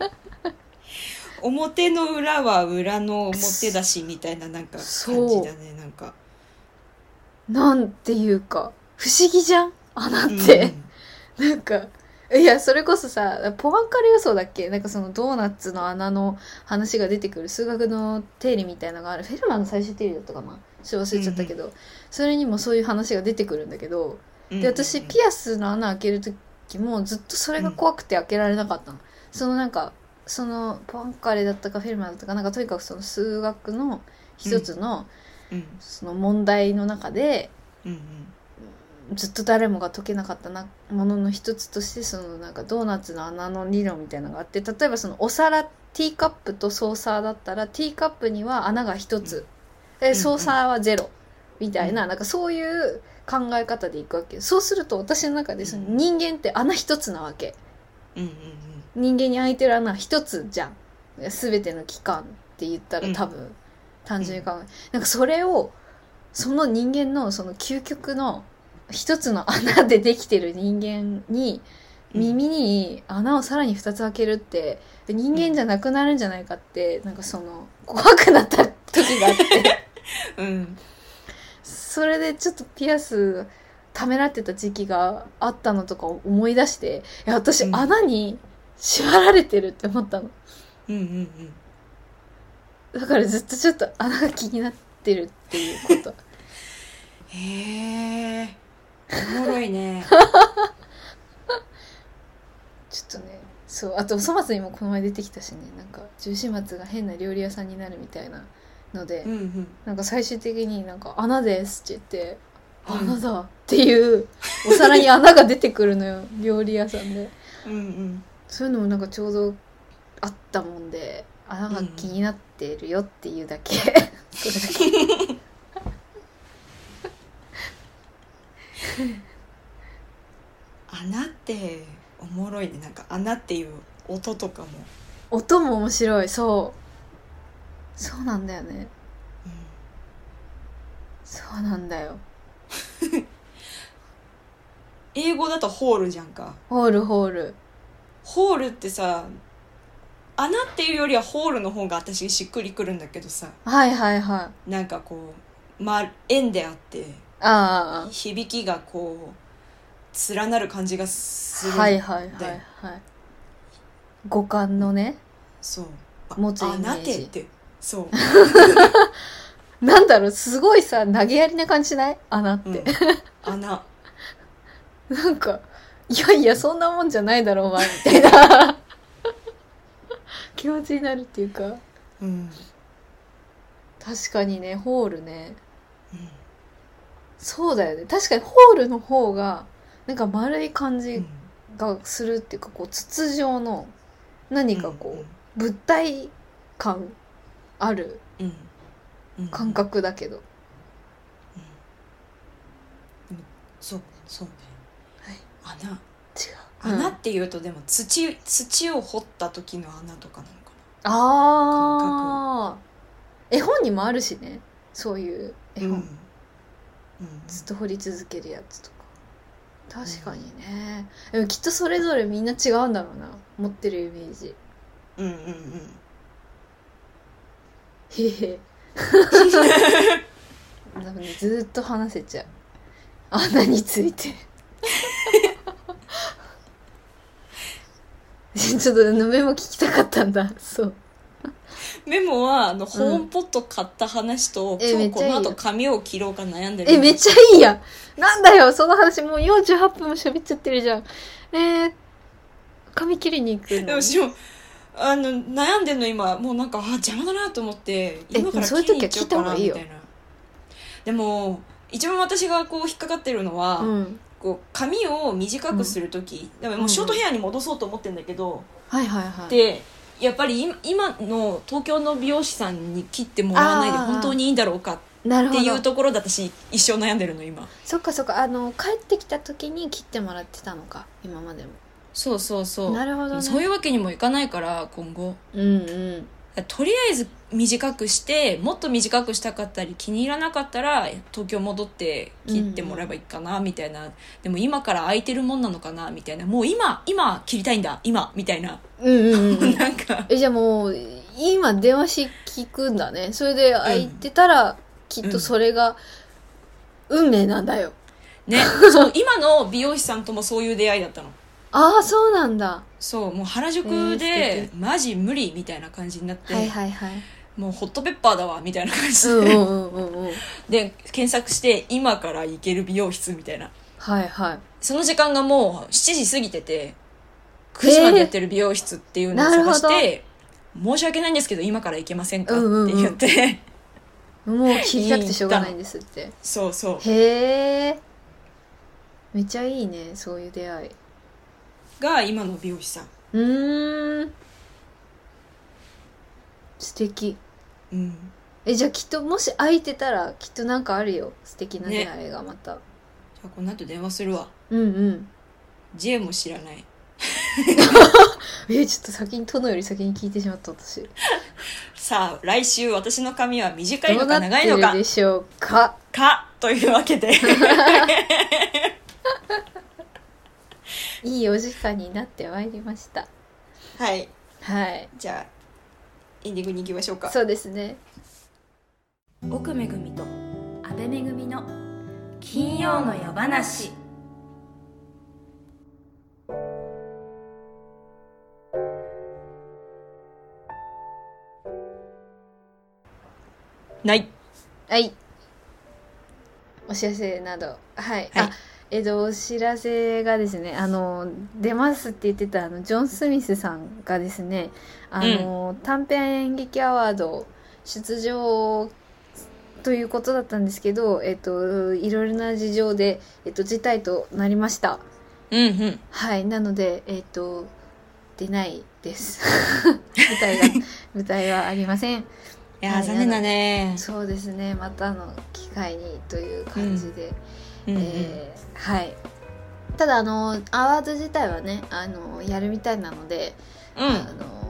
表の裏は裏の表だしみたいななんか感じだねなんかなんていうか不思議じゃん穴って。なんかいやそれこそさポアンカレ予想だっけ？なんかそのドーナツの穴の話が出てくる数学の定理みたいなのがある。フェルマーの最終定理だったかな？ちょっと忘れちゃったけど、それにもそういう話が出てくるんだけど。で私ピアスの穴開ける時もずっとそれが怖くて開けられなかったの、そのなんかそのポアンカレだったかフェルマーだったかなんかとにかくその数学の一つのうんその問題の中で、うんうん。ずっと誰もが解けなかったなものの一つとしてそのなんかドーナツの穴の理論みたいなのがあって例えばそのお皿ティーカップとソーサーだったらティーカップには穴が一つ、でソーサーはゼロ。みたいな,、なんかそういう考え方でいくわけそうすると私の中でその人間って穴一つなわけ。うんうん人間に開いてる穴一つじゃん。全ての器官って言ったら多分、単純に考えなんかそれをその人間のその究極の一つの穴でできてる人間にうん耳に穴をさらに2つ開けるって人間じゃなくなるんじゃないかってなんかその怖くなった時があって。うん。それでちょっとピアスためらってた時期があったのとかを思い出していや私うん。穴に縛られてるって思ったの。うんうんうんだからずっとちょっと穴が気になってるっていうこと。へえおもろいね。ちょっとねそうあとお粗末にもこの前出てきたしね。なんか重始末が変な料理屋さんになるみたいなので、うんうん。なんか最終的になんか「穴です」って言って「うん。穴だ」っていうお皿に穴が出てくるのよ。料理屋さんで。うんうん。そういうのもなんかちょうどあったもんで穴が気になってるよっていうだけ、それだけ。穴っておもろいね。なんか穴っていう音とかも、音も面白い。そう。そうなんだよね。そうなんだよ。英語だとホールじゃんか。ホールホール。ホールってさ穴っていうよりはホールの方が私しっくりくるんだけどさ。はいはいはい。なんかこう、まあ、円であってあ響きがこう連なる感じがすあるはいはいはいではい。五感のね。そう。あ持つイメージ。穴ってってそう、なんだろうすごいさ投げやりな感じしない？穴って、うん、穴 なんかいやいやそんなもんじゃないだろお前。みたいな気持ちになるっていうか。うん、確かにねホールね。うん。そうだよね。確かにホールの方がなんか丸い感じがするっていうかこう筒状の何かこう、物体感あるうん。うん。うん感覚だけど、そうそうね、穴違う穴うん。っていうとでも土土を掘った時の穴とかなのかああ絵本にもあるしね。そういう絵な本、うん。ずっと掘り続けるやつとか。確かにね、でもきっとそれぞれみんな違うんだろうな。持ってるイメージ。うんうんうん。へへ。多分ねずーっと話せちゃう。穴について ちょっとメモ聞きたかったんだ。そう。メモはあの、ホームポット買った話とえ今日めっちゃいいよこの後髪を切ろうか悩んでる。えめっちゃいいや。んなんだよその話もう48分も喋っちゃってるじゃん。えー、髪切りに行くの？でもしもあの悩んでるの今もうなんかあ邪魔だなと思って今からそういう切りに時は行っちゃおうかな聞いた方がいいよ。みたいなでも一番私がこう引っかかってるのは、うんこう髪を短くする時、でももうショートヘアに戻そうと思ってんだけど、はいはいはい。でやっぱり今今の東京の美容師さんに切ってもらわないで本当にいいんだろうかっていうところで私一生悩んでるの今。そっかそっか。あの帰ってきた時に切ってもらってたのか今までも。そうそうそう。なるほどね。そういうわけにもいかないから今後。うんうんとりあえず短くしてもっと短くしたかったり気に入らなかったら東京戻って切ってもらえばいいかなみたいな、でも今から空いてるもんなのかなみたいな。もう今今切りたいんだ今みたいな、うんうんうんうん。なんか。えじゃあもう今電話し聞くんだね。それで空いてたら、きっとそれが運命なんだよ。ね。そう今の美容師さんともそういう出会いだったのああそうなんだ。そうもう原宿えーで素、マジ無理みたいな感じになって、はいはいはい。もうホットペッパーだわみたいな感じで、うんうんうんうん。う んで検索して今から行ける美容室みたいな。はいはい。その時間がもう7時過ぎてて9時までやってる美容室っていうのを探して、申し訳ないんですけど今から行けませんかって言って、もう気になってしょうがないんですって。そうそう。へえめっちゃいいねそういう出会いが今の美容師さん。うーん。素敵。うん。えじゃあきっともし空いてたらきっとなんかあるよ。素敵な出会いがまた、じゃあこの後電話するわ。うんうん。J も知らない。えちょっと先に殿より先に聞いてしまった私。さあ来週私の髪は短いのうなって長いのか。るでしょうか。か。というわけで いいお時間になってまいりました。はい。はい。じゃあエンディングに行きましょうか。そうですね。奥めぐみと安倍めぐみの金曜の夜話。ない。はい。お知らせなど。はい、はい。あえっとお知らせがですねあの出ますって言ってたあのジョン・スミスさんがですねあの、短編演劇アワード出場ということだったんですけど、えっと、いろいろな事情で、えっと、辞退となりました。うんうん。はいなのでえっと出ないです。舞台が舞台はありません。いやー、はい残念だね。そうですねまたの機会にという感じで、うんうんえーはい。ただあのアワード自体はねあのやるみたいなので、うん。あの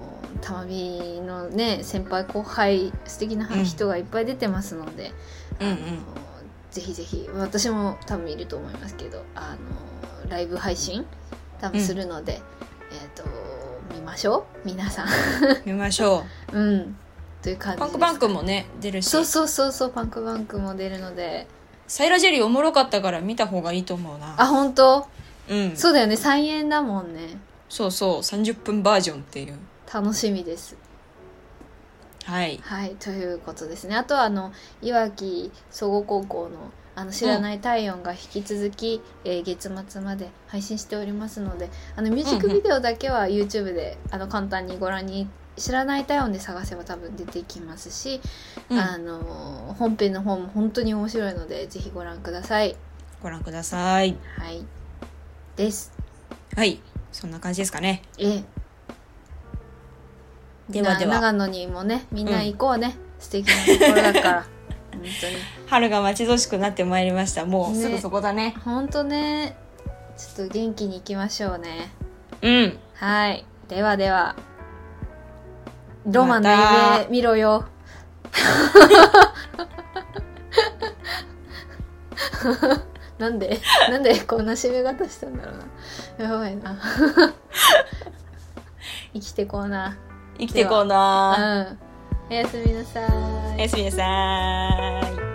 たまびのね先輩後輩素敵なうん。人がいっぱい出てますので、うんうん。あのぜひぜひ私も多分いると思いますけどあのライブ配信多分するので、えっ、と見ましょう。皆さん。見ましょう。ん。という感うじパンクバンクもね出るし。そうそうそうそうパンクバンクも出るのでサイラジェリーおもろかったから見た方がいいと思うな。あ本当？うん。そうだよね。再演だもんね。そうそう。30分バージョンっていう。楽しみです。はい。はい。ということですね。あとはあのいわき総合高校のあの知らない体温が引き続き、えー月末まで配信しておりますのであのミュージックビデオだけは YouTube で、あの簡単にご覧に知らない体温で探せば多分出てきますし、うん。あの本編の方も本当に面白いのでぜひご覧ください。ご覧ください。はい。です。はい。そんな感じですかね。ええ。ではでは。な長野にもねみんな行こうね、素敵なところだから。本当に。春が待ち遠しくなってまいりました。もうね。すぐそこだね。本当ね。ちょっと元気に行きましょうね。うん。はい。ではではロマンの夢見ろよ。なんで？なんでこんな締め方したんだろうな。やばいな。生きてこうな。生きてこううなん。おやすみなさい。おやすみなさい